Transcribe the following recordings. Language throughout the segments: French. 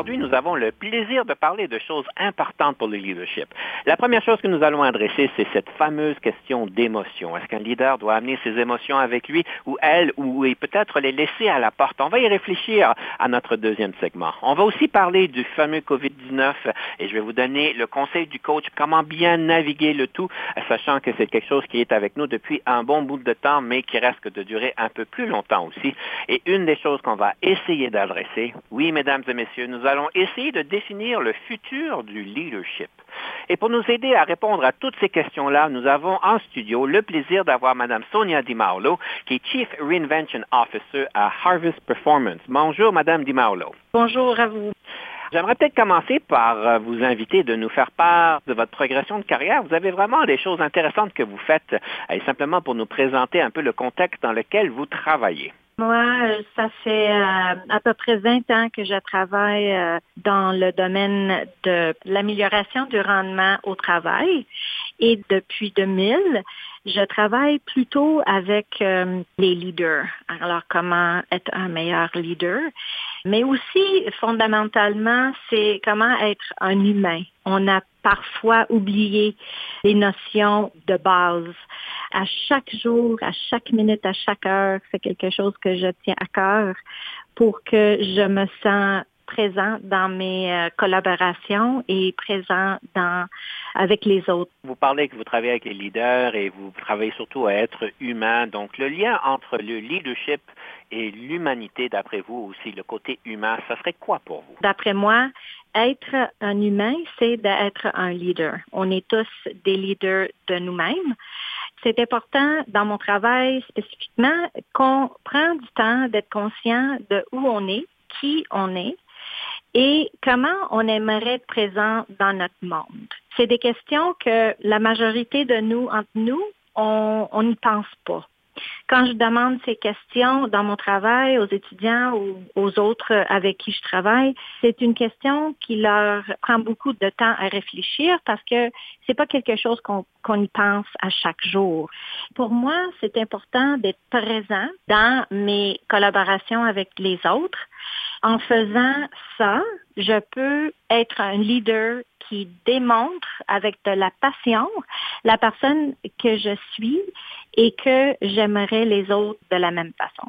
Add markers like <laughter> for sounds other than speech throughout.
Aujourd'hui, nous avons le plaisir de parler de choses importantes pour le leadership. La première chose que nous allons adresser, c'est cette fameuse question d'émotion. Est-ce qu'un leader doit amener ses émotions avec lui ou elle, ou peut-être les laisser à la porte? On va y réfléchir à notre deuxième segment. On va aussi parler du fameux COVID-19 et je vais vous donner le conseil du coach, comment bien naviguer le tout, sachant que c'est quelque chose qui est avec nous depuis un bon bout de temps, mais qui risque de durer un peu plus longtemps aussi. Et une des choses qu'on va essayer d'adresser, oui, mesdames et messieurs, nous allons essayer de définir le futur du leadership. Et pour nous aider à répondre à toutes ces questions-là, nous avons en studio le plaisir d'avoir Madame Sonia Di qui est Chief Reinvention Officer à Harvest Performance. Bonjour, Madame Di Bonjour à vous. J'aimerais peut-être commencer par euh, vous inviter de nous faire part de votre progression de carrière. Vous avez vraiment des choses intéressantes que vous faites, et simplement pour nous présenter un peu le contexte dans lequel vous travaillez. Moi, euh, ça fait euh, à peu près 20 ans que je travaille euh, dans le domaine de l'amélioration du rendement au travail. Et depuis 2000, je travaille plutôt avec les leaders. Alors, comment être un meilleur leader? Mais aussi, fondamentalement, c'est comment être un humain. On a parfois oublié les notions de base à chaque jour, à chaque minute, à chaque heure, c'est quelque chose que je tiens à cœur pour que je me sens présent dans mes euh, collaborations et présent dans avec les autres. Vous parlez que vous travaillez avec les leaders et vous travaillez surtout à être humain. Donc le lien entre le leadership et l'humanité, d'après vous aussi, le côté humain, ça serait quoi pour vous? D'après moi, être un humain, c'est d'être un leader. On est tous des leaders de nous-mêmes c'est important dans mon travail spécifiquement qu'on prenne du temps d'être conscient de où on est, qui on est et comment on aimerait être présent dans notre monde? C'est des questions que la majorité de nous, entre nous, on n'y pense pas. Quand je demande ces questions dans mon travail aux étudiants ou aux autres avec qui je travaille, c'est une question qui leur prend beaucoup de temps à réfléchir parce que c'est pas quelque chose qu'on y pense à chaque jour. Pour moi, c'est important d'être présent dans mes collaborations avec les autres. En faisant ça, je peux être un leader qui démontre avec de la passion la personne que je suis et que j'aimerais les autres de la même façon.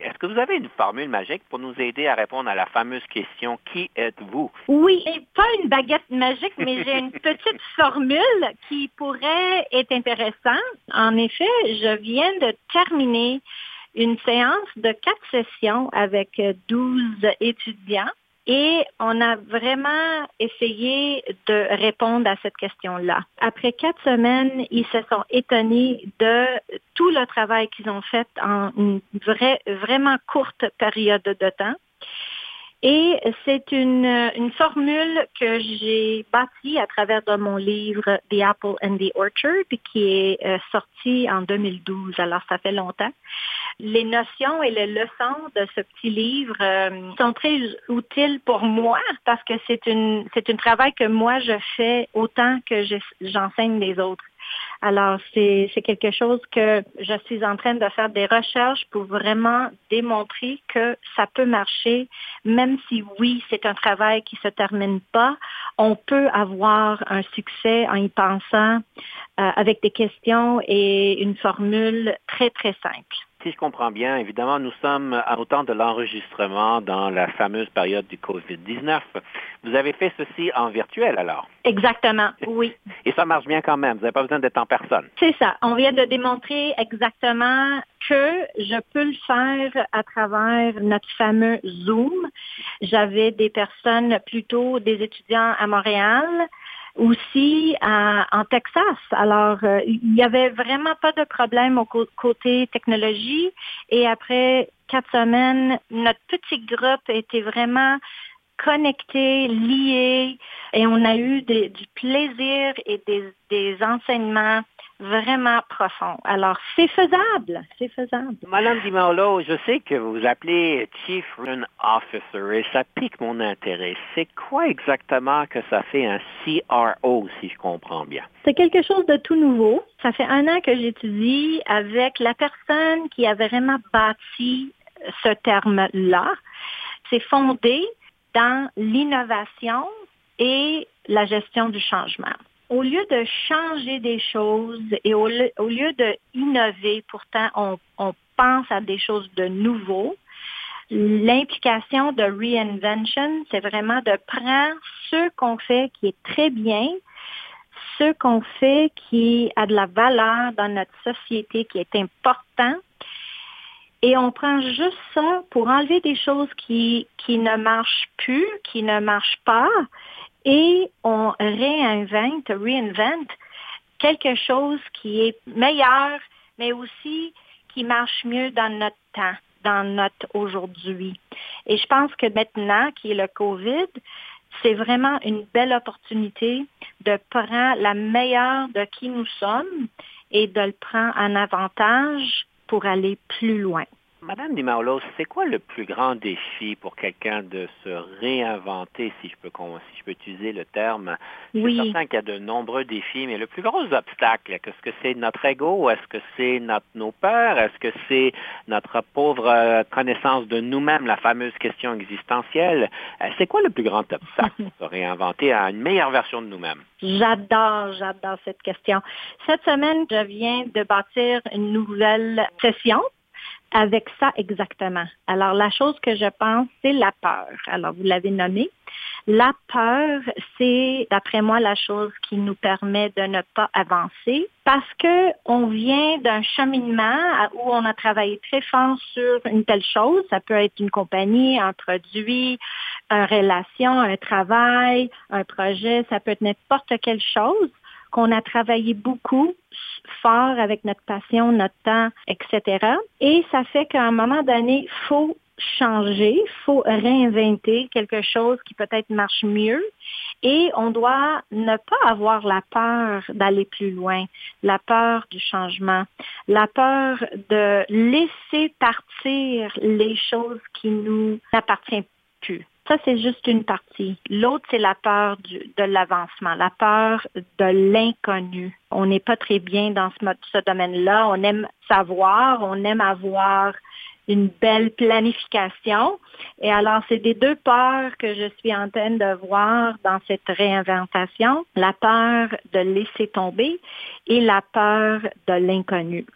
Est-ce que vous avez une formule magique pour nous aider à répondre à la fameuse question Qui êtes-vous Oui, pas une baguette magique, mais j'ai une petite <laughs> formule qui pourrait être intéressante. En effet, je viens de terminer une séance de quatre sessions avec 12 étudiants et on a vraiment essayé de répondre à cette question-là. Après quatre semaines, ils se sont étonnés de tout le travail qu'ils ont fait en une vraie, vraiment courte période de temps. Et c'est une, une formule que j'ai bâtie à travers de mon livre The Apple and the Orchard, qui est euh, sorti en 2012. Alors, ça fait longtemps. Les notions et les leçons de ce petit livre euh, sont très utiles pour moi parce que c'est un travail que moi je fais autant que j'enseigne les autres. Alors, c'est quelque chose que je suis en train de faire des recherches pour vraiment démontrer que ça peut marcher, même si oui, c'est un travail qui se termine pas, on peut avoir un succès en y pensant euh, avec des questions et une formule très, très simple si je comprends bien, évidemment, nous sommes au temps de l'enregistrement dans la fameuse période du COVID-19. Vous avez fait ceci en virtuel alors? Exactement, oui. Et ça marche bien quand même. Vous n'avez pas besoin d'être en personne. C'est ça. On vient de démontrer exactement que je peux le faire à travers notre fameux Zoom. J'avais des personnes, plutôt des étudiants à Montréal, aussi en Texas. Alors, euh, il n'y avait vraiment pas de problème au côté technologie. Et après quatre semaines, notre petit groupe était vraiment connecté, lié, et on a eu du plaisir et des, des enseignements vraiment profond. Alors, c'est faisable, c'est faisable. Madame DiMarlo, je sais que vous vous appelez Chief Run Officer et ça pique mon intérêt. C'est quoi exactement que ça fait un CRO, si je comprends bien? C'est quelque chose de tout nouveau. Ça fait un an que j'étudie avec la personne qui a vraiment bâti ce terme-là. C'est fondé dans l'innovation et la gestion du changement au lieu de changer des choses et au, lieu d'innover, pourtant on, pense à des choses de nouveau, l'implication de reinvention, c'est vraiment de prendre ce qu'on fait qui est très bien, ce qu'on fait qui a de la valeur dans notre société, qui est important, et on prend juste ça pour enlever des choses qui ne marchent plus, qui ne marchent pas, et on réinvente, réinvente quelque chose qui est meilleur, mais aussi qui marche mieux dans notre temps, dans notre aujourd'hui. Et je pense que maintenant, qui est le COVID, c'est vraiment une belle opportunité de prendre la meilleure de qui nous sommes et de le prendre en avantage pour aller plus loin. Madame Dimaulo, c'est quoi le plus grand défi pour quelqu'un de se réinventer, si je peux, si je peux utiliser le terme? Je suis certain qu'il y a de nombreux défis, mais le plus gros obstacle, est-ce que c'est notre ego? Est-ce que c'est notre, nos peurs? Est-ce que c'est notre pauvre euh, connaissance de nous-mêmes, la fameuse question existentielle? Euh, c'est quoi le plus grand obstacle pour <laughs> se réinventer à une meilleure version de nous-mêmes? J'adore, j'adore cette question. Cette semaine, je viens de bâtir une nouvelle session avec ça exactement. Alors, la chose que je pense, c'est la peur. Alors, vous l'avez nommé. La peur, c'est, d'après moi, la chose qui nous permet de ne pas avancer parce que on vient d'un cheminement où on a travaillé très fort sur une telle chose. Ça peut être une compagnie, un produit, une relation, un travail, un projet. Ça peut être n'importe quelle chose qu'on a travaillé beaucoup fort avec notre passion, notre temps, etc. Et ça fait qu'à un moment donné, faut changer, faut réinventer quelque chose qui peut-être marche mieux. Et on doit ne pas avoir la peur d'aller plus loin, la peur du changement, la peur de laisser partir les choses qui nous appartiennent plus. Ça, c'est juste une partie. L'autre, c'est la peur de l'avancement, la peur de l'inconnu. On n'est pas très bien dans ce, ce domaine-là. On aime savoir, on aime avoir une belle planification. Et alors, c'est des deux peurs que je suis en train de voir dans cette réinventation, la peur de laisser tomber et la peur de l'inconnu.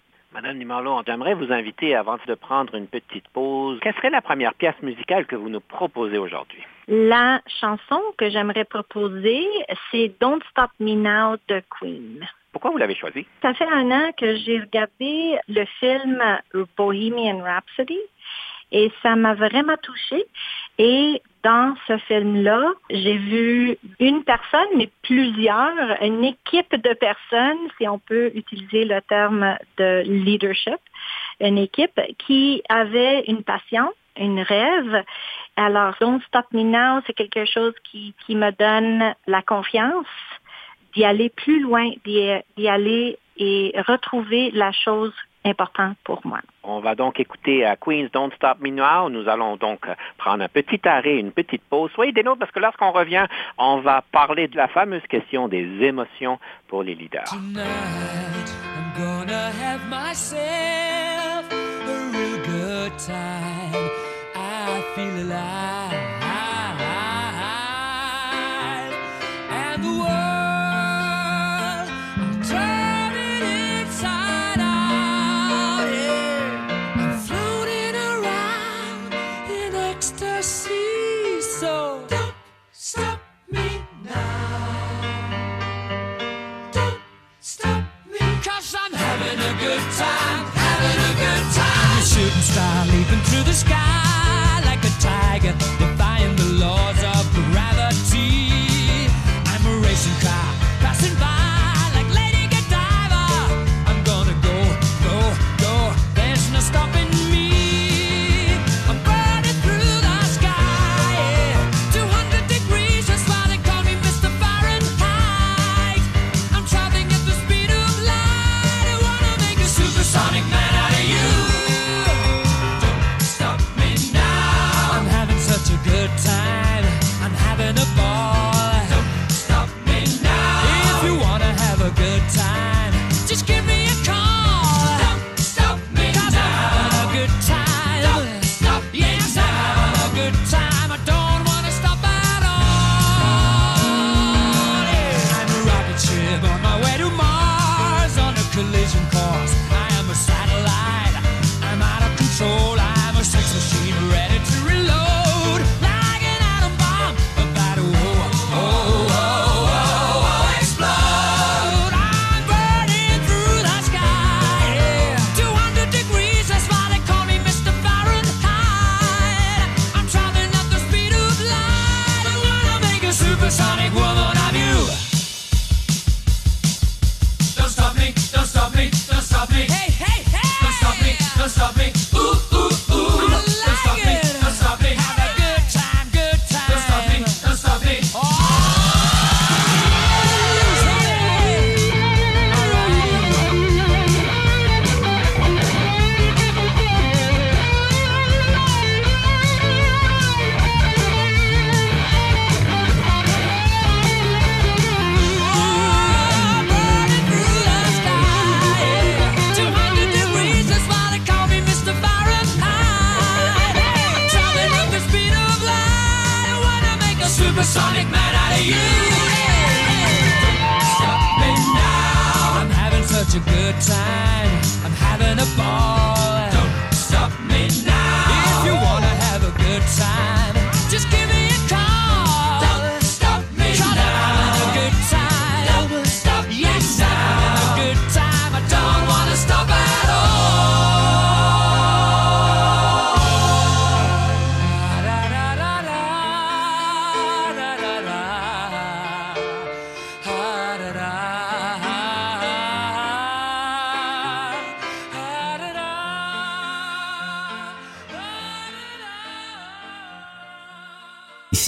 Madame Nimarlo, j'aimerais vous inviter, avant de prendre une petite pause, quelle serait la première pièce musicale que vous nous proposez aujourd'hui? La chanson que j'aimerais proposer, c'est Don't Stop Me Now de Queen. Pourquoi vous l'avez choisi? Ça fait un an que j'ai regardé le film Bohemian Rhapsody et ça m'a vraiment touchée. Et dans ce film-là, j'ai vu une personne, mais plusieurs, une équipe de personnes, si on peut utiliser le terme de leadership, une équipe qui avait une passion, une rêve. Alors, Don't Stop Me Now, c'est quelque chose qui, qui me donne la confiance d'y aller plus loin, d'y aller et retrouver la chose important pour moi. On va donc écouter à Queen's Don't Stop Me Now. Nous allons donc prendre un petit arrêt, une petite pause. Soyez des nôtres parce que lorsqu'on revient, on va parler de la fameuse question des émotions pour les leaders. Tonight, I'm gonna have myself a real good time. I feel alive.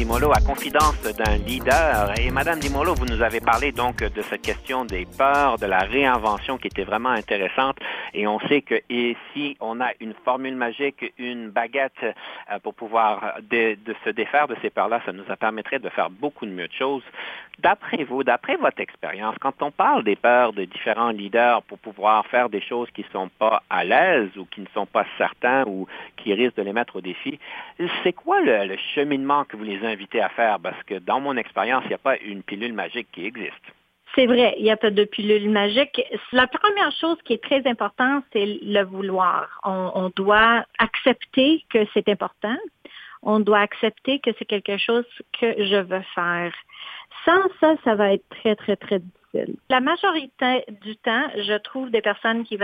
Dimolo à Confidence d'un leader. Et Madame Dimolo, vous nous avez parlé donc de cette question des peurs, de la réinvention qui était vraiment intéressante. Et on sait que ici, on a une formule magique, une baguette euh, pour pouvoir de, de se défaire de ces peurs-là. Ça nous permettrait de faire beaucoup de mieux de choses. D'après vous, d'après votre expérience, quand on parle des peurs de différents leaders pour pouvoir faire des choses qui ne sont pas à l'aise ou qui ne sont pas certains ou qui risquent de les mettre au défi, c'est quoi le, le cheminement que vous les invitez à faire? Parce que dans mon expérience, il n'y a pas une pilule magique qui existe. C'est vrai, il n'y a pas de pilule magique. La première chose qui est très importante, c'est le vouloir. On, doit accepter que c'est important. On doit accepter que c'est quelque chose que je veux faire. Sans ça, ça va être très, très, très difficile. La majorité du temps, je trouve des personnes qui,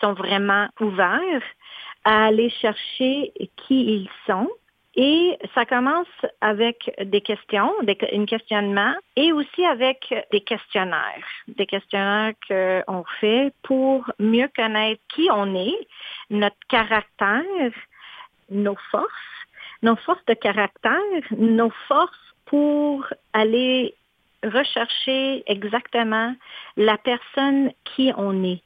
sont vraiment ouverts à aller chercher qui ils sont. Et ça commence avec des questions, des, un questionnement, et aussi avec des questionnaires. Des questionnaires qu'on fait pour mieux connaître qui on est, notre caractère, nos forces, nos forces de caractère, nos forces pour aller rechercher exactement la personne qui on est.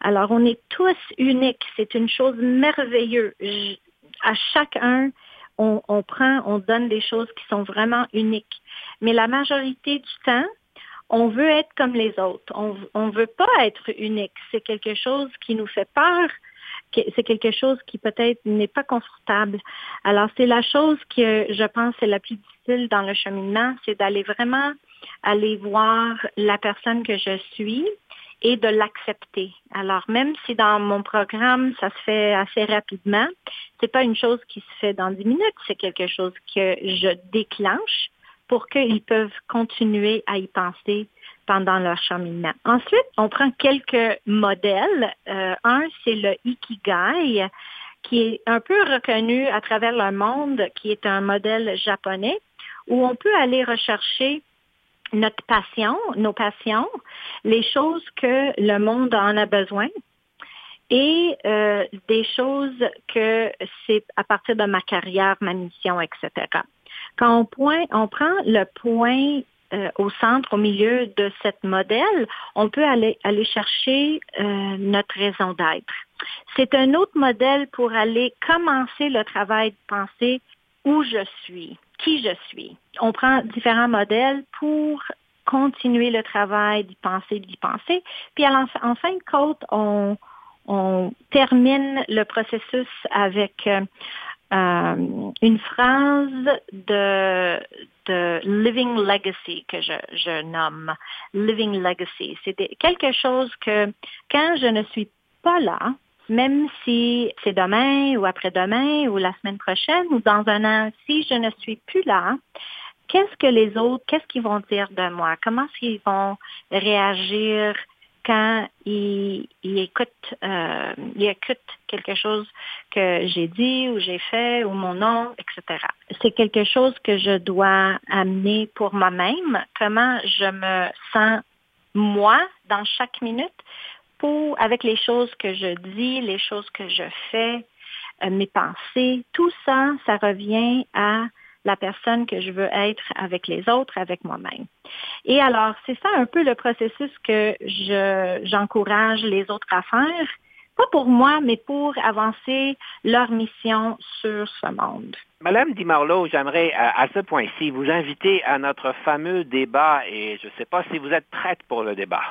Alors, on est tous uniques. C'est une chose merveilleuse. À chacun, on, prend, on donne des choses qui sont vraiment uniques. Mais la majorité du temps, on veut être comme les autres. On ne veut pas être unique. C'est quelque chose qui nous fait peur. C'est quelque chose qui peut-être n'est pas confortable. Alors, c'est la chose que je pense est la plus difficile dans le cheminement, c'est d'aller vraiment aller voir la personne que je suis et de l'accepter. Alors, même si dans mon programme, ça se fait assez rapidement, c'est pas une chose qui se fait dans 10 minutes, c'est quelque chose que je déclenche pour qu'ils peuvent continuer à y penser pendant leur cheminement. Ensuite, on prend quelques modèles. Euh, un, c'est le Ikigai, qui est un peu reconnu à travers le monde, qui est un modèle japonais, où on peut aller rechercher notre passion, nos passions, les choses que le monde en a besoin et euh, des choses que c'est à partir de ma carrière, ma mission, etc. Quand on, point, prend le point euh, au centre, au milieu de cette modèle, on peut aller, aller chercher euh, notre raison d'être. C'est un autre modèle pour aller commencer le travail de penser où je suis, qui je suis. On prend différents modèles pour continuer le travail d'y penser, d'y penser. Puis en, fin de compte, on, on termine le processus avec euh, euh, une phrase de, de Living Legacy que je, je nomme. Living Legacy. C'est quelque chose que quand je ne suis pas là, même si c'est demain ou après-demain ou la semaine prochaine ou dans un an, si je ne suis plus là, qu'est-ce que les autres, qu'est-ce qu'ils vont dire de moi? Comment qu'ils vont réagir quand ils, ils euh, ils écoutent quelque chose que j'ai dit ou j'ai fait ou mon nom, etc. C'est quelque chose que je dois amener pour moi-même. Comment je me sens moi dans chaque minute? Avec les choses que je dis, les choses que je fais, euh, mes pensées, tout ça, ça revient à la personne que je veux être avec les autres, avec moi-même. Et alors, c'est ça un peu le processus que je, j'encourage les autres à faire, pas pour moi, mais pour avancer leur mission sur ce monde. Madame Di Marlo, j'aimerais à, ce point-ci vous inviter à notre fameux débat et je ne sais pas si vous êtes prête pour le débat.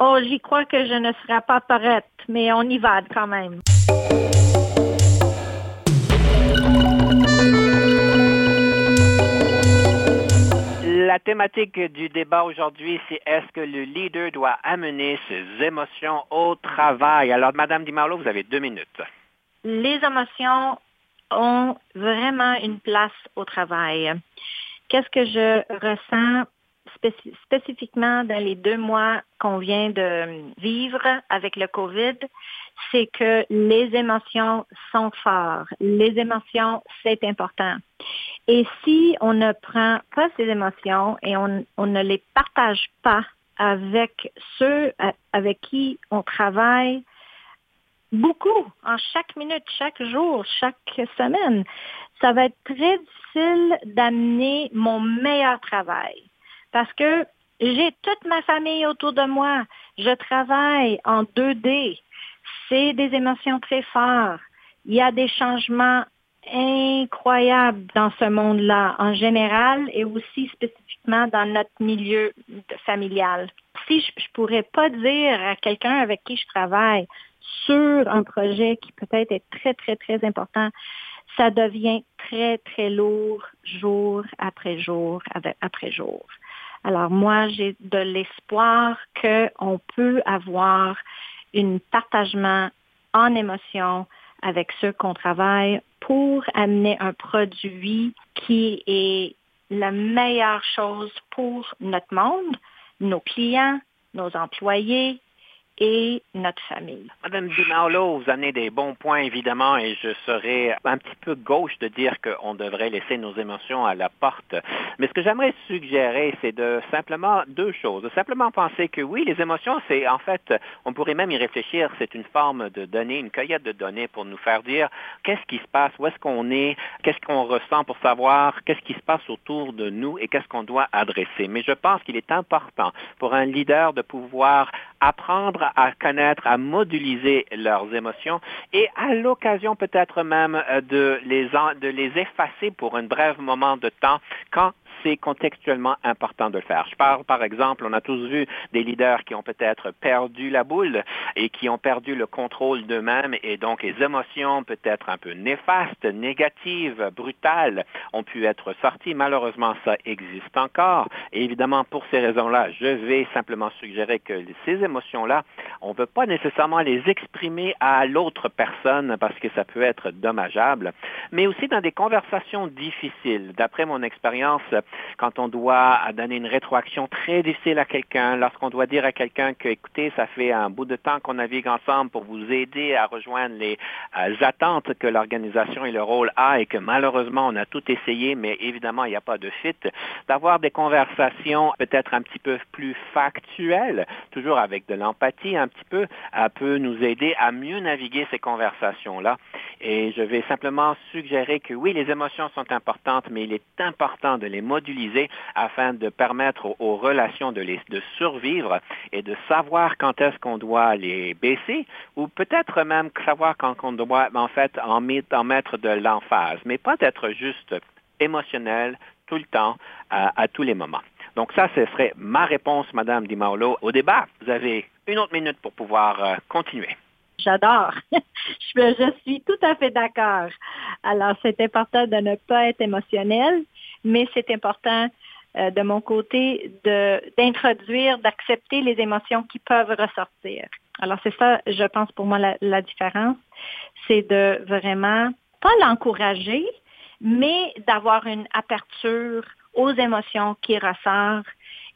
Oh, j'y crois que je ne serai pas prête, mais on y va quand même. La thématique du débat aujourd'hui, c'est est-ce que le leader doit amener ses émotions au travail? Alors, Madame Di Marlo, vous avez deux minutes. Les émotions ont vraiment une place au travail. Qu'est-ce que je ressens spécifiquement dans les deux mois qu'on vient de vivre avec le COVID, c'est que les émotions sont fortes. Les émotions, c'est important. Et si on ne prend pas ces émotions et on, ne les partage pas avec ceux avec qui on travaille beaucoup, en chaque minute, chaque jour, chaque semaine, ça va être très difficile d'amener mon meilleur travail parce que j'ai toute ma famille autour de moi. Je travaille en 2D. C'est des émotions très fortes. Il y a des changements incroyables dans ce monde-là en général et aussi spécifiquement dans notre milieu familial. Si je, ne pourrais pas dire à quelqu'un avec qui je travaille sur un projet qui peut-être est très, très, très important, ça devient très, très lourd jour après jour après jour. Alors moi, j'ai de l'espoir qu'on peut avoir un partagement en émotion avec ceux qu'on travaille pour amener un produit qui est la meilleure chose pour notre monde, nos clients, nos employés, et notre famille. Madame Dimarlo, vous amenez des bons points, évidemment, et je serais un petit peu gauche de dire qu'on devrait laisser nos émotions à la porte. Mais ce que j'aimerais suggérer, c'est de simplement deux choses. De simplement penser que oui, les émotions, c'est en fait, on pourrait même y réfléchir, c'est une forme de données, une cueillette de données pour nous faire dire qu'est-ce qui se passe, où est-ce qu'on est, qu'est-ce qu'on ressent pour savoir qu'est-ce qui se passe autour de nous et qu'est-ce qu'on doit adresser. Mais je pense qu'il est important pour un leader de pouvoir apprendre à connaître, à moduliser leurs émotions et à l'occasion peut-être même euh, de les, de les effacer pour un bref moment de temps quand c'est contextuellement important de le faire. Je parle, par exemple, on a tous vu des leaders qui ont peut-être perdu la boule et qui ont perdu le contrôle d'eux-mêmes et donc les émotions peut-être un peu néfastes, négatives, brutales ont pu être sorties. Malheureusement, ça existe encore. Et évidemment, pour ces raisons-là, je vais simplement suggérer que ces émotions-là, on ne veut pas nécessairement les exprimer à l'autre personne parce que ça peut être dommageable, mais aussi dans des conversations difficiles. D'après mon expérience, quand on doit donner une rétroaction très difficile à quelqu'un, lorsqu'on doit dire à quelqu'un que, écoutez, ça fait un bout de temps qu'on navigue ensemble pour vous aider à rejoindre les euh, attentes que l'organisation et le rôle a et que malheureusement on a tout essayé, mais évidemment il n'y a pas de fit, d'avoir des conversations peut-être un petit peu plus factuelles, toujours avec de l'empathie un petit peu, euh, peut nous aider à mieux naviguer ces conversations-là. Et je vais simplement suggérer que oui, les émotions sont importantes, mais il est important de les moduliser afin de permettre aux, relations de, les, de survivre et de savoir quand est-ce qu'on doit les baisser ou peut-être même savoir quand on doit en fait en, mettre de l'emphase, mais pas d'être juste émotionnel tout le temps à, tous les moments. Donc ça, ce serait ma réponse, Madame Di Maolo, au débat. Vous avez une autre minute pour pouvoir euh, continuer. J'adore. <laughs> je, suis tout à fait d'accord. Alors, c'est important de ne pas être émotionnel, mais c'est important euh, de mon côté d'introduire, d'accepter les émotions qui peuvent ressortir. Alors, c'est ça, je pense, pour moi, la, différence. C'est de vraiment, pas l'encourager, mais d'avoir une aperture aux émotions qui ressortent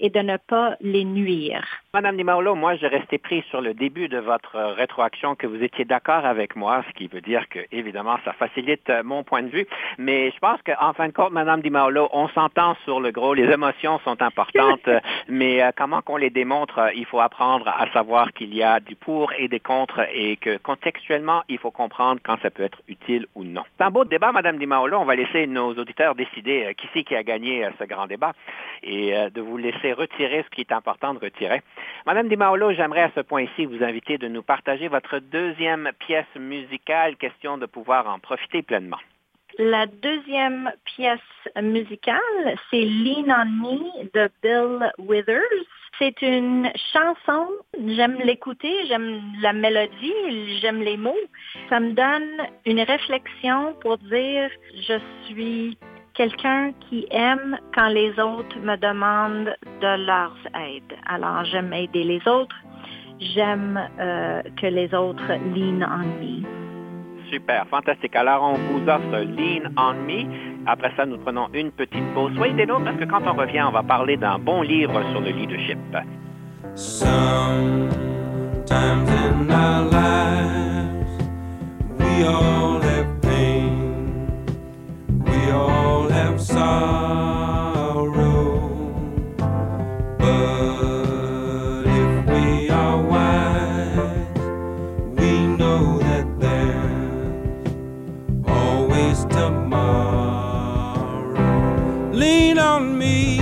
et de ne pas les nuire. Madame Di Maolo, moi, j'ai resté pris sur le début de votre rétroaction que vous étiez d'accord avec moi, ce qui veut dire que, évidemment, ça facilite euh, mon point de vue. Mais je pense qu'en fin de compte, Madame Di Maolo, on s'entend sur le gros. Les émotions sont importantes, <laughs> mais euh, comment qu'on les démontre, euh, il faut apprendre à savoir qu'il y a du pour et des contre et que contextuellement, il faut comprendre quand ça peut être utile ou non. C'est un beau débat, Madame Di Maolo. On va laisser nos auditeurs décider qui c'est qui a gagné ce grand débat et de vous laisser retirer ce qui est important de retirer. Madame Di Maolo, j'aimerais à ce point-ci vous inviter de nous partager votre deuxième pièce musicale, question de pouvoir en profiter pleinement. La deuxième pièce musicale, c'est Lean on Me de Bill Withers. C'est une chanson, j'aime l'écouter, j'aime la mélodie, j'aime les mots. Ça me donne une réflexion pour dire je suis quelqu'un qui aime quand les autres me demandent de leur aide. Alors, j'aime aider les autres. J'aime euh, que les autres lean on me. Super, fantastique. Alors, on vous offre Lean on Me. Après ça, nous prenons une petite pause. Soyez des nôtres parce que quand on revient, on va parler d'un bon livre sur le leadership. Sometimes in our lives, we all have all have sorrow. But if we are wise, we know that there's always tomorrow. Lean on me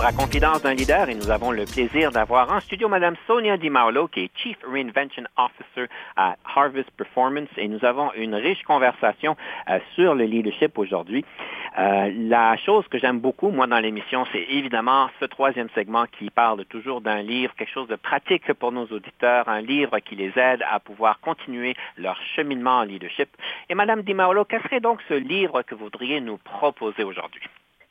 retour à Confidence d'un leader et nous avons le plaisir d'avoir en studio Madame Sonia DiMarlo, qui est Chief Reinvention Officer à Harvest Performance et nous avons une riche conversation euh, sur le leadership aujourd'hui. Euh, la chose que j'aime beaucoup, moi, dans l'émission, c'est évidemment ce troisième segment qui parle toujours d'un livre, quelque chose de pratique pour nos auditeurs, un livre qui les aide à pouvoir continuer leur cheminement en leadership. Et Madame DiMarlo, quel serait donc ce livre que vous voudriez nous proposer aujourd'hui?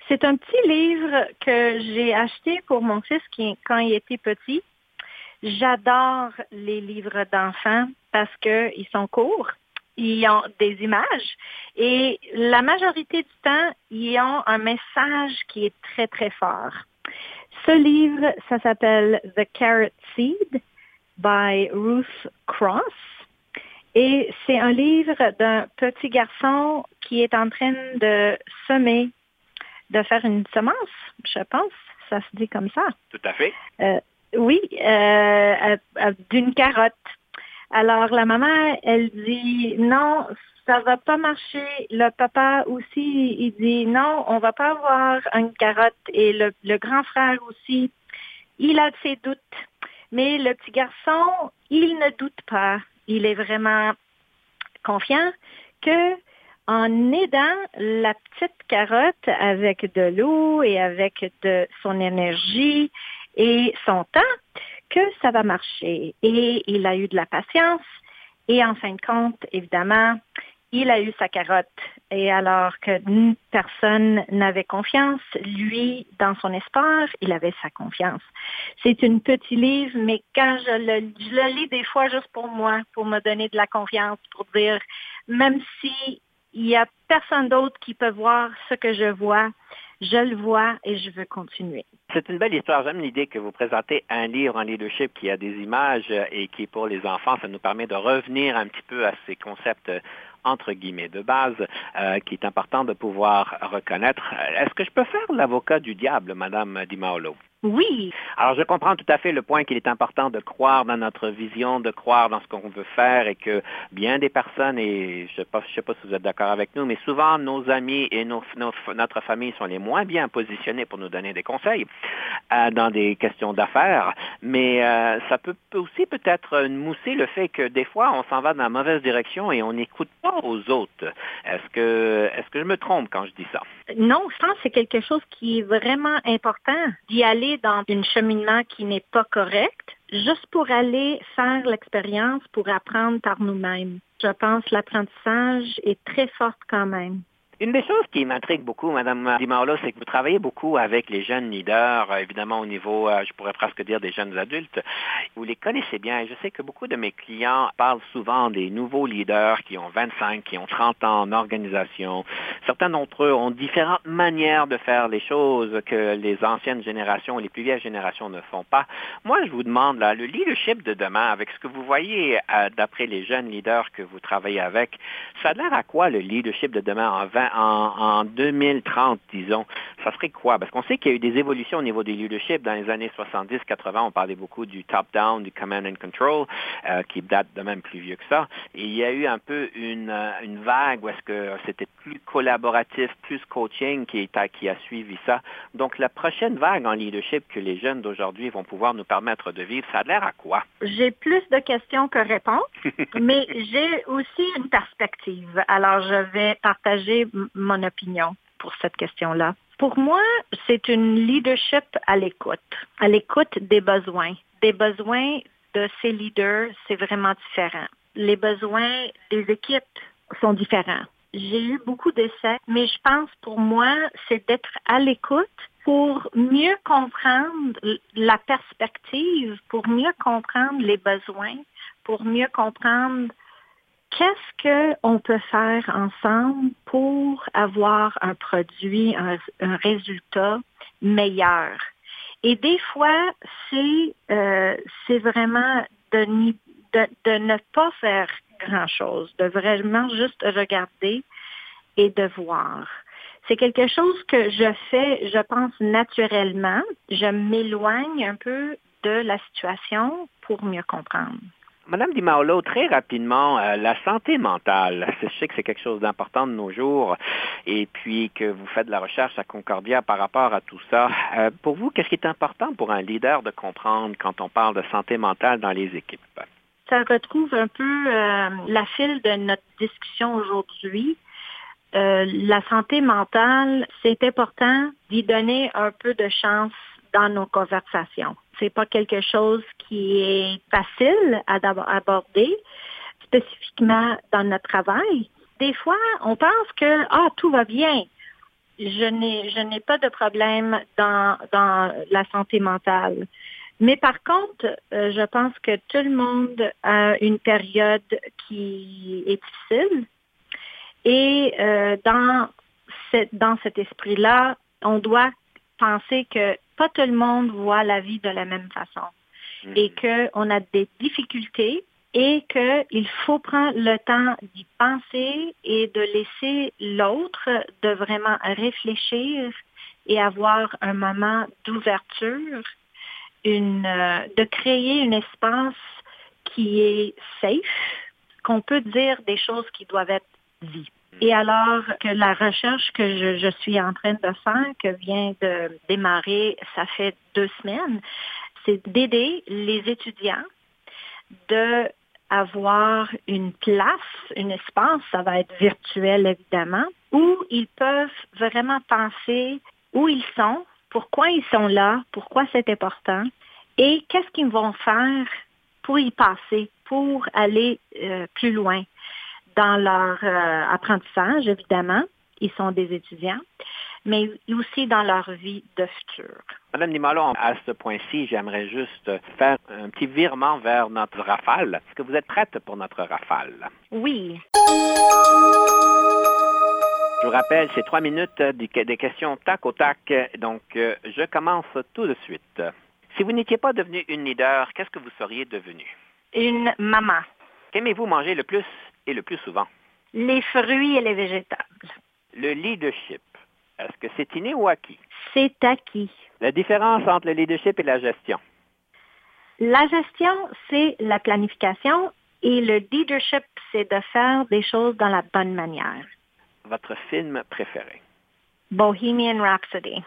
C'est un petit livre que j'ai acheté pour mon fils qui, quand il était petit. J'adore les livres d'enfants parce qu'ils sont courts, ils ont des images et la majorité du temps, ils ont un message qui est très, très fort. Ce livre, ça s'appelle The Carrot Seed by Ruth Cross. Et c'est un livre d'un petit garçon qui est en train de semer de faire une semence, je pense. Ça se dit comme ça. Tout à fait. Euh, oui, euh, d'une carotte. Alors la maman, elle dit non, ça va pas marcher. Le papa aussi, il dit non, on va pas avoir une carotte. Et le, le grand frère aussi, il a ses doutes. Mais le petit garçon, il ne doute pas. Il est vraiment confiant que en aidant la petite carotte avec de l'eau et avec de son énergie et son temps, que ça va marcher. Et il a eu de la patience. Et en fin de compte, évidemment, il a eu sa carotte. Et alors que personne n'avait confiance, lui, dans son espoir, il avait sa confiance. C'est une petit livre, mais quand je le, je le lis des fois juste pour moi, pour me donner de la confiance, pour dire, même si il n'y a personne d'autre qui peut voir ce que je vois. Je le vois et je veux continuer. C'est une belle histoire. J'aime l'idée que vous présentez un livre en leadership qui a des images et qui, pour les enfants, ça nous permet de revenir un petit peu à ces concepts entre guillemets de base euh, qui est important de pouvoir reconnaître. Est-ce que je peux faire l'avocat du diable, Madame Di Maolo? Oui. Alors, je comprends tout à fait le point qu'il est important de croire dans notre vision, de croire dans ce qu'on veut faire et que bien des personnes, et je ne sais, pas si vous êtes d'accord avec nous, mais souvent nos amis et nos, notre famille sont les moins bien positionnés pour nous donner des conseils euh, dans des questions d'affaires. Mais euh, ça peut, aussi peut-être mousser le fait que des fois, on s'en va dans la mauvaise direction et on n'écoute pas aux autres. Est-ce que, est-ce que je me trompe quand je dis ça? Non, je pense que c'est quelque chose qui est vraiment important d'y aller dans un cheminement qui n'est pas correct, juste pour aller faire l'expérience, pour apprendre par nous-mêmes. Je pense que l'apprentissage est très fort quand même. Une des choses qui m'intrigue beaucoup, Madame Dimarlo, c'est que vous travaillez beaucoup avec les jeunes leaders, euh, évidemment au niveau, euh, je pourrais presque dire des jeunes adultes. Vous les connaissez bien. Je sais que beaucoup de mes clients parlent souvent des nouveaux leaders qui ont 25, qui ont 30 ans en organisation. Certains d'entre eux ont différentes manières de faire les choses que les anciennes générations, les plus vieilles générations ne font pas. Moi, je vous demande, là, le leadership de demain, avec ce que vous voyez euh, d'après les jeunes leaders que vous travaillez avec, ça a l'air à quoi le leadership de demain en 20 en, 2030, disons, ça serait quoi? Parce qu'on sait qu'il y a eu des évolutions au niveau des leadership. Dans les années 70-80, on parlait beaucoup du top-down, du command and control, euh, qui date de même plus vieux que ça. Et il y a eu un peu une, euh, une vague où est-ce que c'était plus collaboratif, plus coaching qui, qui a suivi ça. Donc, la prochaine vague en leadership que les jeunes d'aujourd'hui vont pouvoir nous permettre de vivre, ça a l'air à quoi? J'ai plus de questions que réponses, <laughs> mais j'ai aussi une perspective. Alors, je vais partager mon opinion pour cette question-là. Pour moi, c'est une leadership à l'écoute, à l'écoute des besoins. Des besoins de ces leaders, c'est vraiment différent. Les besoins des équipes sont différents. J'ai eu beaucoup d'essais, mais je pense pour moi, c'est d'être à l'écoute pour mieux comprendre la perspective, pour mieux comprendre les besoins, pour mieux comprendre qu'est-ce qu'on peut faire ensemble pour avoir un produit, un, résultat meilleur? Et des fois, c'est euh, vraiment de, de, de, ne pas faire grand-chose, de vraiment juste regarder et de voir. C'est quelque chose que je fais, je pense, naturellement. Je m'éloigne un peu de la situation pour mieux comprendre. Madame Di Maolo, très rapidement, euh, la santé mentale, je sais que c'est quelque chose d'important de nos jours, et puis que vous faites de la recherche à Concordia par rapport à tout ça. Euh, pour vous, qu'est-ce qui est important pour un leader de comprendre quand on parle de santé mentale dans les équipes? Ça retrouve un peu euh, la file de notre discussion aujourd'hui. la santé mentale, c'est important d'y donner un peu de chance dans nos conversations. C'est pas quelque chose qui est facile à aborder, spécifiquement dans notre travail. Des fois, on pense que ah tout va bien. Je n'ai je n'ai pas de problème dans dans la santé mentale. Mais par contre, euh, je pense que tout le monde a une période qui est difficile. Et euh, dans, cette, dans cet esprit-là, on doit penser que pas tout le monde voit la vie de la même façon mhm. et qu'on a des difficultés et qu'il faut prendre le temps d'y penser et de laisser l'autre de vraiment réfléchir et avoir un moment d'ouverture, une, euh, de créer un espace qui est safe, qu'on peut dire des choses qui doivent être dites. Et alors que la recherche que je, suis en train de faire, que vient de démarrer, ça fait deux semaines, c'est d'aider les étudiants de avoir une place, un espace, ça va être virtuel évidemment, où ils peuvent vraiment penser où ils sont, pourquoi ils sont là, pourquoi c'est important et qu'est-ce qu'ils vont faire pour y passer, pour aller euh, plus loin dans leur euh, apprentissage, évidemment. Ils sont des étudiants, mais aussi dans leur vie de futur. Madame Nimalo, à ce point-ci, j'aimerais juste faire un petit virement vers notre rafale. Est-ce que vous êtes prête pour notre rafale? Oui. Je vous rappelle, c'est trois minutes des questions tac au tac. Donc, euh, je commence tout de suite. Si vous n'étiez pas devenu une leader, qu'est-ce que vous seriez devenu? Une maman. Qu'aimez-vous manger le plus? Et le plus souvent? Les fruits et les végétables. Le leadership, est-ce que c'est inné ou acquis? C'est acquis. La différence entre le leadership et la gestion? La gestion, c'est la planification et le leadership, c'est de faire des choses dans la bonne manière. Votre film préféré? Bohemian Rhapsody.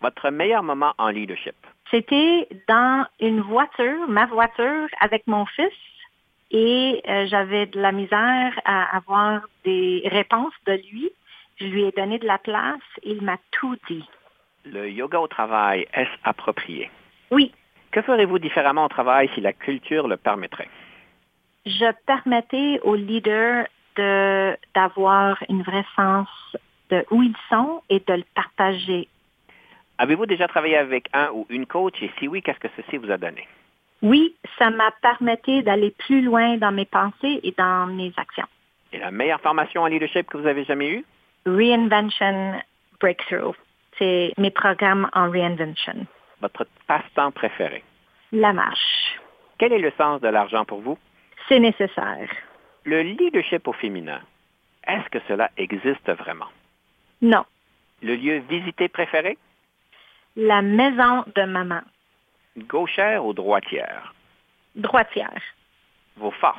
Votre meilleur moment en leadership? C'était dans une voiture, ma voiture, avec mon fils et euh, j'avais de la misère à avoir des réponses de lui. Je lui ai donné de la place et il m'a tout dit. Le yoga au travail, est-ce approprié? Oui. Que ferez-vous différemment au travail si la culture le permettrait? Je permettais aux leaders d'avoir une vraie sens de où ils sont et de le partager. Avez-vous déjà travaillé avec un ou une coach? Et si oui, qu'est-ce que ceci vous a donné? Oui, ça m'a permis d'aller plus loin dans mes pensées et dans mes actions. Et la meilleure formation en leadership que vous avez jamais eue? Reinvention Breakthrough. C'est mes programmes en reinvention. Votre passe-temps préféré? La marche. Quel est le sens de l'argent pour vous? C'est nécessaire. Le leadership au féminin, est-ce que cela existe vraiment? Non. Le lieu visité préféré? La maison de maman. Gauchère ou droitière? Droitière. Vos forces?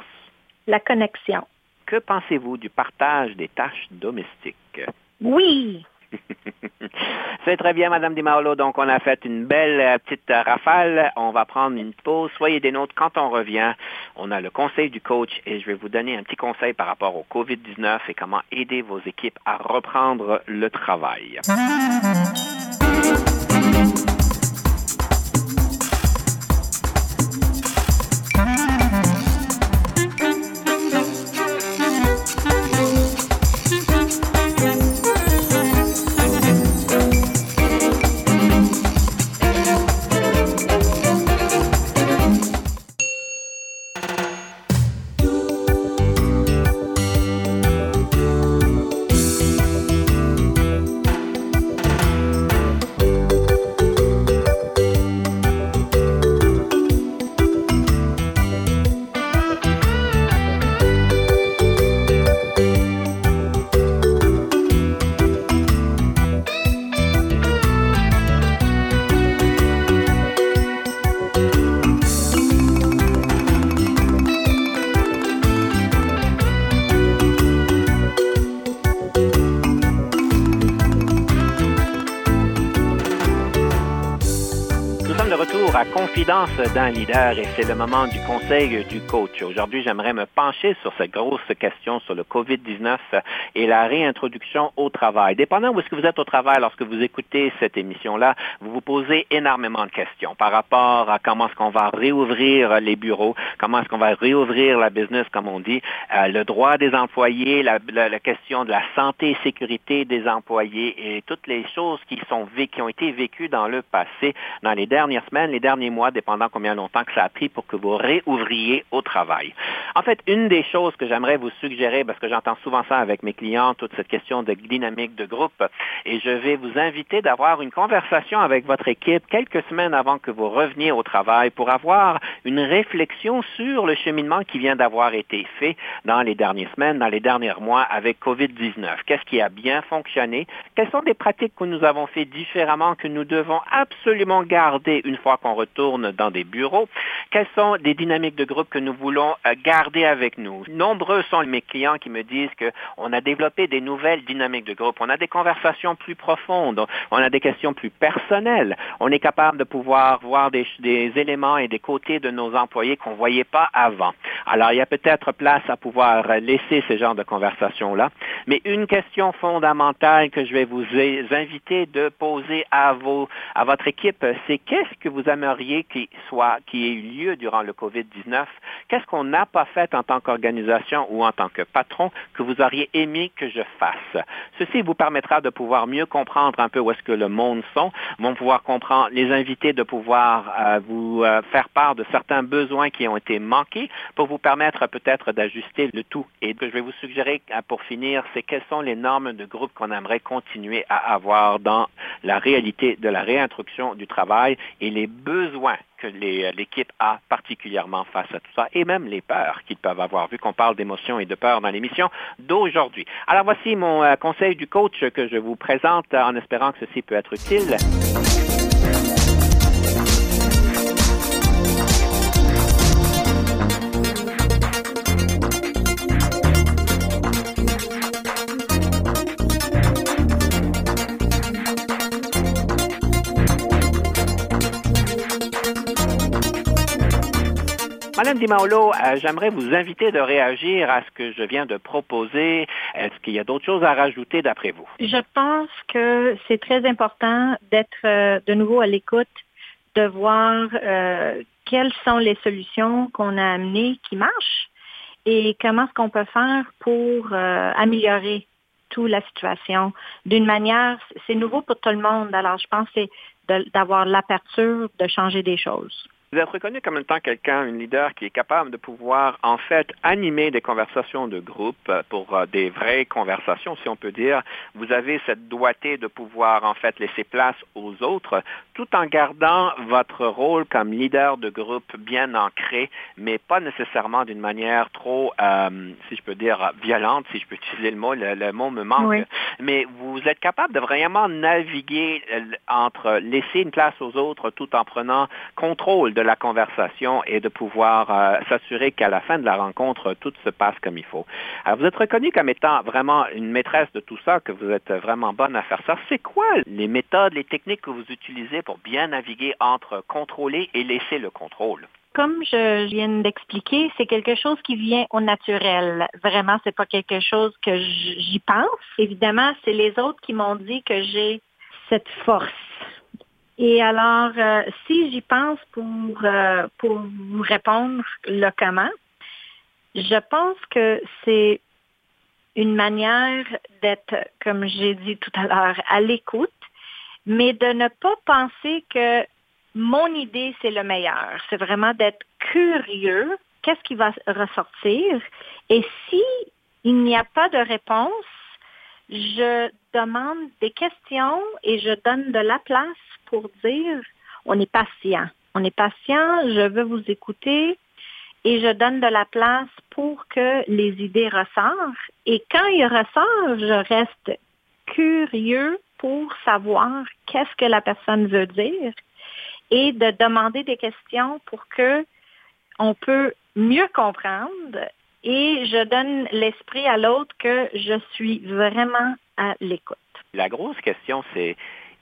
La connexion. Que pensez-vous du partage des tâches domestiques? Oui. <laughs> C'est très bien, Madame Di Maolo. Donc, on a fait une belle euh, petite rafale. On va prendre une pause. Soyez des nôtres quand on revient. On a le conseil du coach et je vais vous donner un petit conseil par rapport au COVID-19 et comment aider vos équipes à reprendre le travail. Confidence d'un leader et c'est le moment du conseil du coach. Aujourd'hui, j'aimerais me pencher sur cette grosse question sur le COVID-19 et la réintroduction au travail. Dépendant où est-ce que vous êtes au travail lorsque vous écoutez cette émission-là, vous vous posez énormément de questions par rapport à comment est-ce qu'on va réouvrir les bureaux, comment est-ce qu'on va réouvrir la business, comme on dit, euh, le droit des employés, la, question de la santé et sécurité des employés et toutes les choses qui sont qui ont été vécues dans le passé, dans les dernières semaines, les derniers mois, dépendant combien longtemps que ça a pris pour que vous réouvriez au travail. En fait, une des choses que j'aimerais vous suggérer, parce que j'entends souvent ça avec mes clients, toute cette question de dynamique de groupe, et je vais vous inviter d'avoir une conversation avec votre équipe quelques semaines avant que vous reveniez au travail pour avoir une réflexion sur le cheminement qui vient d'avoir été fait dans les dernières semaines, dans les derniers mois avec COVID-19. Qu'est-ce qui a bien fonctionné? Quelles sont des pratiques que nous avons fait différemment que nous devons absolument garder une fois qu'on retourne dans des bureaux? Quelles sont des dynamiques de groupe que nous voulons euh, garder avec nous? Nombreux sont mes clients qui me disent qu'on a développé des nouvelles dynamiques de groupe. On a des conversations plus profondes. On a des questions plus personnelles. On est capable de pouvoir voir des, éléments et des côtés de nos employés qu'on ne voyait pas avant. Alors, il y a peut-être place à pouvoir laisser ce genre de conversation-là. Mais une question fondamentale que je vais vous inviter de poser à, vos, à votre équipe, c'est qu'est-ce que vous aimeriez qu'il soit, qui ait eu lieu durant le COVID-19? Qu'est-ce qu'on n'a pas fait en tant qu'organisation ou en tant que patron que vous auriez aimé que je fasse? Ceci vous permettra de pouvoir mieux comprendre un peu où est-ce que le monde sont, vont pouvoir comprendre, les invités de pouvoir euh, vous euh, faire part de certains besoins qui ont été manqués pour vous permettre peut-être d'ajuster le tout. Et ce que je vais vous suggérer euh, pour finir, c'est quelles sont les normes de groupe qu'on aimerait continuer à avoir dans la réalité de la réintroduction du travail et les besoins que l'équipe a particulièrement face à tout ça, et même les peurs qu'ils peuvent avoir, vu qu'on parle d'émotions et de peurs dans l'émission d'aujourd'hui. Alors voici mon conseil du coach que je vous présente en espérant que ceci peut être utile. Madame Dimaolo, euh, j'aimerais vous inviter de réagir à ce que je viens de proposer. Est-ce qu'il y a d'autres choses à rajouter d'après vous? Je pense que c'est très important d'être euh, de nouveau à l'écoute, de voir euh, quelles sont les solutions qu'on a amenées qui marchent et comment est-ce qu'on peut faire pour améliorer toute la situation d'une manière, c'est nouveau pour tout le monde. Alors, je pense que c'est d'avoir l'aperture de changer des choses. Vous êtes reconnu comme étant quelqu'un, un leader qui est capable de pouvoir, en fait, animer des conversations de groupe euh, pour euh, des vraies conversations, si on peut dire. Vous avez cette doigté de pouvoir, en fait, laisser place aux autres, tout en gardant votre rôle comme leader de groupe bien ancré, mais pas nécessairement d'une manière trop, euh, si je peux dire, violente, si je peux utiliser le mot, le, mot me manque. Mais vous êtes capable de vraiment naviguer entre laisser une place aux autres tout en prenant contrôle de la conversation et de pouvoir euh, s'assurer qu'à la fin de la rencontre, tout se passe comme il faut. Alors, vous êtes reconnu comme étant vraiment une maîtresse de tout ça, que vous êtes vraiment bonne à faire ça. C'est quoi les méthodes, les techniques que vous utilisez pour bien naviguer entre contrôler et laisser le contrôle? comme je viens d'expliquer, c'est quelque chose qui vient au naturel. Vraiment, c'est pas quelque chose que j'y pense. Évidemment, c'est les autres qui m'ont dit que j'ai cette force et alors, euh, si j'y pense pour, euh, pour vous répondre le comment, je pense que c'est une manière d'être, comme j'ai dit tout à l'heure, à l'écoute, mais de ne pas penser que mon idée, c'est le meilleur. C'est vraiment d'être curieux, qu'est-ce qui va ressortir. Et si il n'y a pas de réponse, je demande des questions et je donne de la place dire on est patient. On est patient, je veux vous écouter et je donne de la place pour que les idées ressortent. Et quand ils ressortent, je reste curieux pour savoir qu'est-ce que la personne veut dire et de demander des questions pour que on peut mieux comprendre et je donne l'esprit à l'autre que je suis vraiment à l'écoute. La grosse question, c'est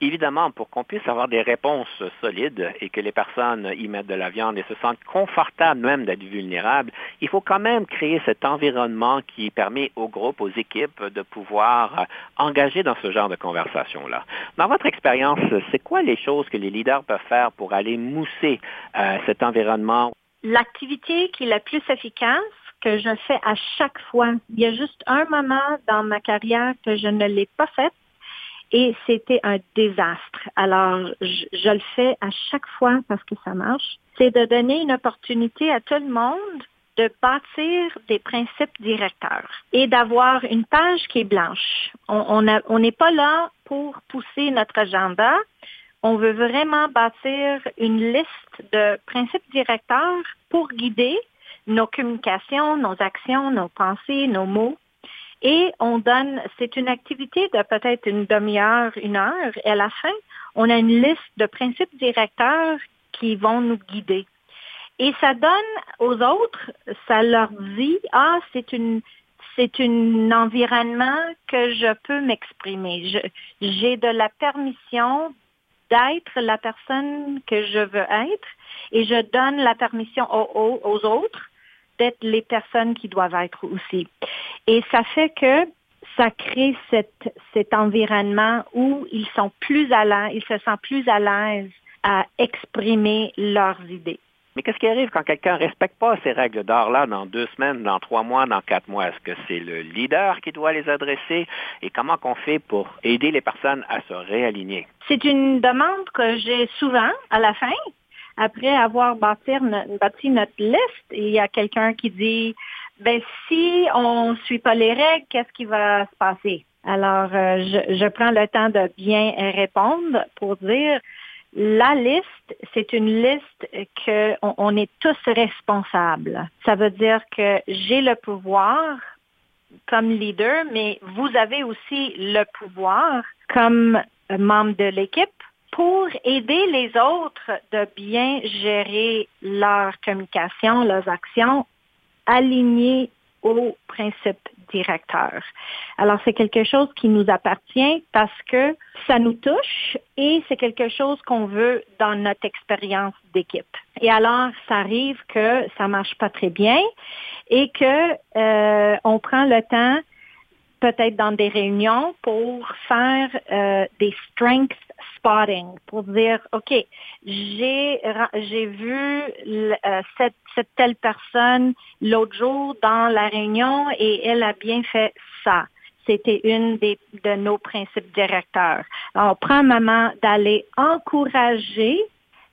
évidemment, pour qu'on puisse avoir des réponses solides et que les personnes y mettent de la viande et se sentent confortables même d'être vulnérables, il faut quand même créer cet environnement qui permet aux groupes, aux équipes de pouvoir engager dans ce genre de conversation-là. Dans votre expérience, c'est quoi les choses que les leaders peuvent faire pour aller mousser euh, cet environnement? L'activité qui est la plus efficace, que je fais à chaque fois. Il y a juste un moment dans ma carrière que je ne l'ai pas faite et c'était un désastre. Alors, je, le fais à chaque fois parce que ça marche. C'est de donner une opportunité à tout le monde de bâtir des principes directeurs et d'avoir une page qui est blanche. On n'est pas là pour pousser notre agenda. On veut vraiment bâtir une liste de principes directeurs pour guider nos communications, nos actions, nos pensées, nos mots. Et on donne, c'est une activité de peut-être une demi-heure, une heure, et à la fin, on a une liste de principes directeurs qui vont nous guider. Et ça donne aux autres, ça leur dit, ah, c'est une, c'est un environnement que je peux m'exprimer. J'ai de la permission d'être la personne que je veux être et je donne la permission aux, aux autres d'être les personnes qui doivent être aussi. Et ça fait que ça crée cette, cet environnement où ils sont plus à l'aise, ils se sentent plus à l'aise à exprimer leurs idées. Mais qu'est-ce qui arrive quand quelqu'un ne respecte pas ces règles d'or-là dans deux semaines, dans trois mois, dans quatre mois? Est-ce que c'est le leader qui doit les adresser? Et comment qu'on fait pour aider les personnes à se réaligner? C'est une demande que j'ai souvent à la fin après avoir bâti, notre liste, il y a quelqu'un qui dit, ben si on ne suit pas les règles, qu'est-ce qui va se passer? Alors, euh, je, prends le temps de bien répondre pour dire, la liste, c'est une liste que on, on est tous responsables. Ça veut dire que j'ai le pouvoir comme leader, mais vous avez aussi le pouvoir comme membre de l'équipe pour aider les autres de bien gérer leur communication, leurs actions, alignées aux principes directeurs. Alors, c'est quelque chose qui nous appartient parce que ça nous touche et c'est quelque chose qu'on veut dans notre expérience d'équipe. Et alors, ça arrive que ça marche pas très bien et que euh, on prend le temps peut-être dans des réunions pour faire euh, des strengths spotting, pour dire, OK, j'ai, vu euh, cette, cette telle personne l'autre jour dans la réunion et elle a bien fait ça. C'était une des, de nos principes directeurs. Alors, on prend un moment d'aller encourager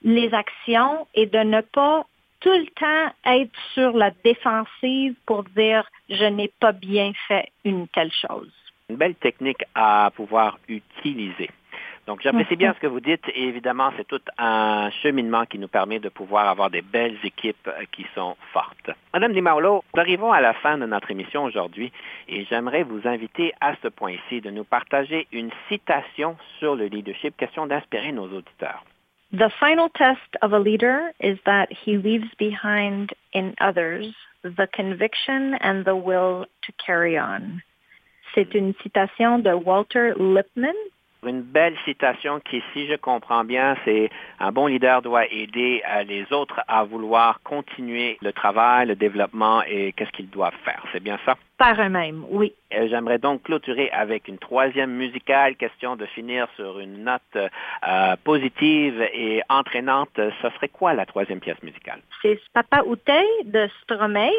les actions et de ne pas tout le temps être sur la défensive pour dire je n'ai pas bien fait une telle chose. Une belle technique à pouvoir utiliser. Donc, j'apprécie bien ce que vous dites et évidemment, c'est tout un cheminement qui nous permet de pouvoir avoir des belles équipes euh, qui sont fortes. Madame Di nous arrivons à la fin de notre émission aujourd'hui et j'aimerais vous inviter à ce point-ci de nous partager une citation sur le leadership, question d'inspirer nos auditeurs. The final test of a leader is that he leaves behind in others the conviction and the will to carry on. C'est une citation de Walter Lippmann. Une belle citation qui, si je comprends bien, c'est un bon leader doit aider les autres à vouloir continuer le travail, le développement et qu'est-ce qu'ils doivent faire. C'est bien ça? Par eux-mêmes, oui. J'aimerais donc clôturer avec une troisième musicale, question de finir sur une note euh, positive et entraînante. Ce serait quoi la troisième pièce musicale? C'est Papa Outé de Stromae.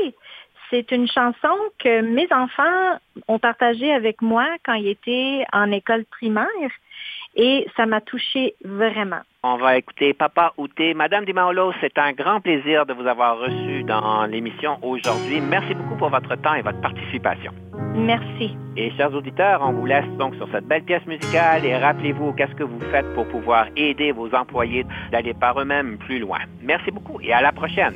C'est une chanson que mes enfants ont partagée avec moi quand ils étaient en école primaire et ça m'a touché vraiment. On va écouter Papa Outé. Madame Dimaolo, c'est un grand plaisir de vous avoir reçu dans l'émission aujourd'hui. Merci beaucoup pour votre temps et votre participation. Merci. Et chers auditeurs, on vous laisse donc sur cette belle pièce musicale et rappelez-vous qu'est-ce que vous faites pour pouvoir aider vos employés d'aller par eux-mêmes plus loin. Merci beaucoup et à la prochaine.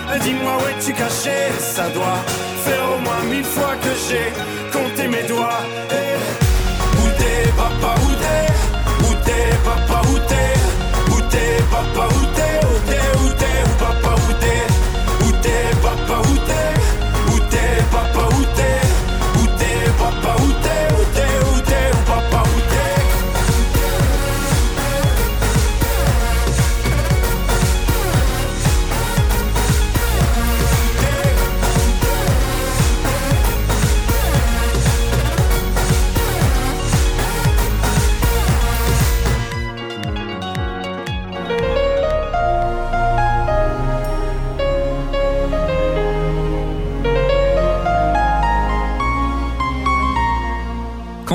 dis-moi où es-tu caché Ça doit faire au moins mille fois que j'ai compté mes doigts. Eh, Où t'es papa, où t'es? Où t'es papa, où t'es? Où t'es papa, Où